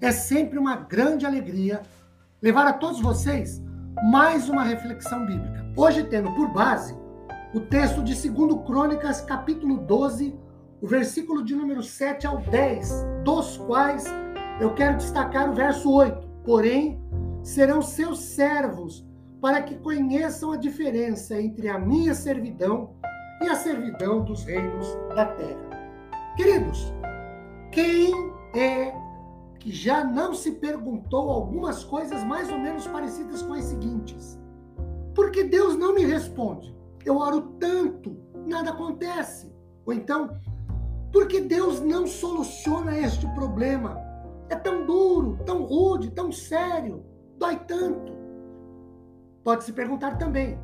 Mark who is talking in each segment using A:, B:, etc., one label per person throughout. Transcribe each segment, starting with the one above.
A: é sempre uma grande alegria levar a todos vocês mais uma reflexão bíblica. Hoje tendo por base o texto de 2 Crônicas, capítulo 12, o versículo de número 7 ao 10, dos quais eu quero destacar o verso 8. Porém, serão seus servos, para que conheçam a diferença entre a minha servidão e a servidão dos reinos da terra. Queridos, quem é que já não se perguntou algumas coisas mais ou menos parecidas com as seguintes: Por que Deus não me responde? Eu oro tanto, nada acontece. Ou então, por que Deus não soluciona este problema? É tão duro, tão rude, tão sério, dói tanto. Pode se perguntar também: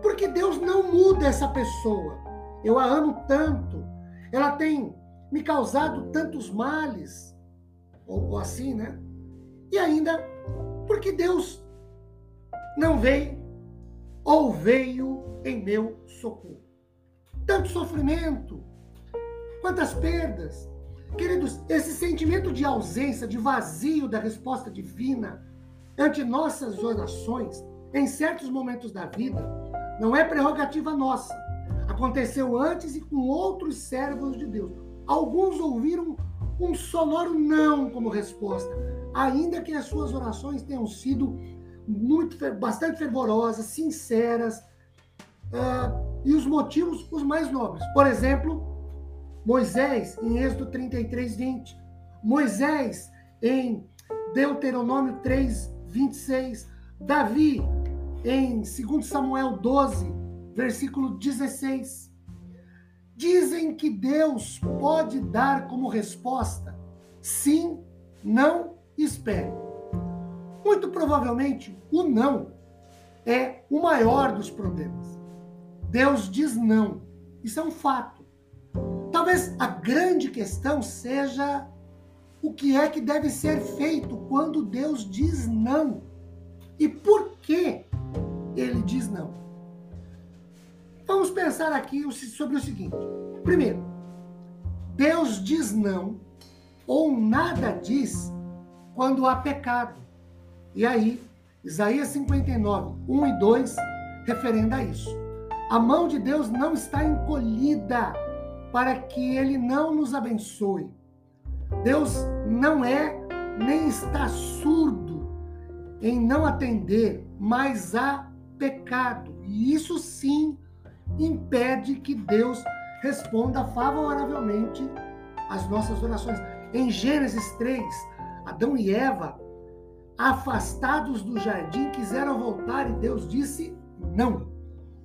A: por que Deus não muda essa pessoa? Eu a amo tanto, ela tem me causado tantos males ou, ou assim, né? E ainda, porque Deus não veio ou veio em meu socorro. Tanto sofrimento, quantas perdas. Queridos, esse sentimento de ausência, de vazio da resposta divina ante nossas orações, em certos momentos da vida, não é prerrogativa nossa. Aconteceu antes e com outros servos de Deus. Alguns ouviram um sonoro não como resposta, ainda que as suas orações tenham sido muito, bastante fervorosas, sinceras, uh, e os motivos os mais nobres. Por exemplo, Moisés, em Êxodo 33, 20. Moisés, em Deuteronômio 3, 26. Davi, em 2 Samuel 12, versículo 16. Dizem que Deus pode dar como resposta sim, não, espere. Muito provavelmente o não é o maior dos problemas. Deus diz não. Isso é um fato. Talvez a grande questão seja o que é que deve ser feito quando Deus diz não. E por que ele diz não? Pensar aqui sobre o seguinte. Primeiro, Deus diz não ou nada diz quando há pecado. E aí, Isaías 59, 1 e 2 referenda a isso. A mão de Deus não está encolhida para que ele não nos abençoe. Deus não é nem está surdo em não atender, mas há pecado. E isso sim impede que Deus responda favoravelmente às nossas orações. Em Gênesis 3, Adão e Eva, afastados do jardim, quiseram voltar e Deus disse não.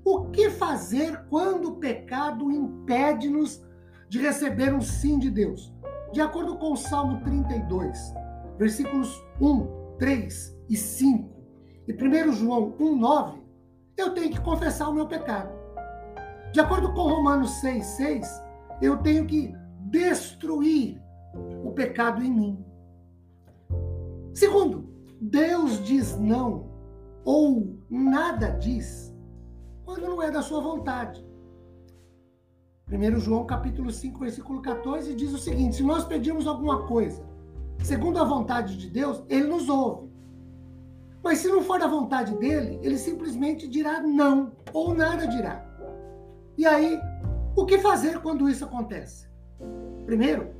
A: O que fazer quando o pecado impede-nos de receber um sim de Deus? De acordo com o Salmo 32, versículos 1, 3 e 5, e 1 João 1, 9, eu tenho que confessar o meu pecado. De acordo com Romanos 6, 6, eu tenho que destruir o pecado em mim. Segundo, Deus diz não ou nada diz quando não é da sua vontade. 1 João capítulo 5, versículo 14 diz o seguinte: se nós pedirmos alguma coisa segundo a vontade de Deus, ele nos ouve. Mas se não for da vontade dele, ele simplesmente dirá não ou nada dirá. E aí, o que fazer quando isso acontece? Primeiro,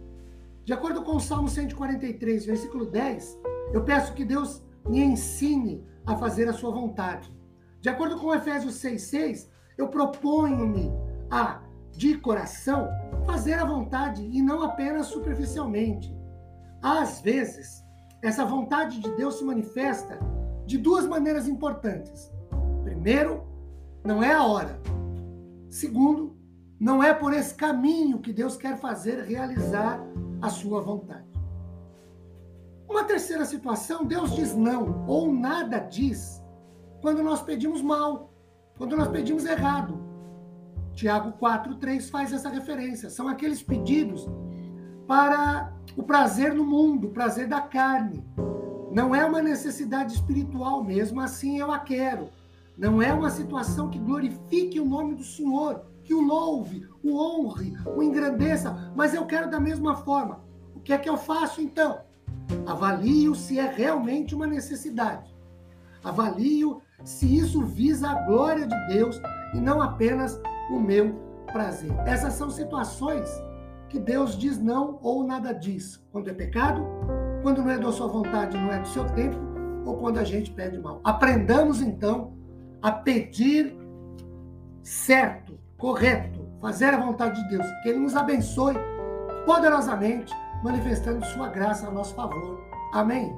A: de acordo com o Salmo 143, versículo 10, eu peço que Deus me ensine a fazer a sua vontade. De acordo com Efésios 6,6, eu proponho-me a, de coração, fazer a vontade e não apenas superficialmente. Às vezes, essa vontade de Deus se manifesta de duas maneiras importantes. Primeiro, não é a hora. Segundo, não é por esse caminho que Deus quer fazer realizar a sua vontade. Uma terceira situação, Deus diz não ou nada diz quando nós pedimos mal, quando nós pedimos errado. Tiago 4:3 faz essa referência. São aqueles pedidos para o prazer no mundo, o prazer da carne. Não é uma necessidade espiritual, mesmo assim eu a quero. Não é uma situação que glorifique o nome do Senhor, que o louve, o honre, o engrandeça, mas eu quero da mesma forma. O que é que eu faço então? Avalio se é realmente uma necessidade. Avalio se isso visa a glória de Deus e não apenas o meu prazer. Essas são situações que Deus diz não ou nada diz. Quando é pecado, quando não é da sua vontade, não é do seu tempo, ou quando a gente pede mal. Aprendamos então a pedir certo, correto, fazer a vontade de Deus. Que Ele nos abençoe poderosamente, manifestando Sua graça a nosso favor. Amém.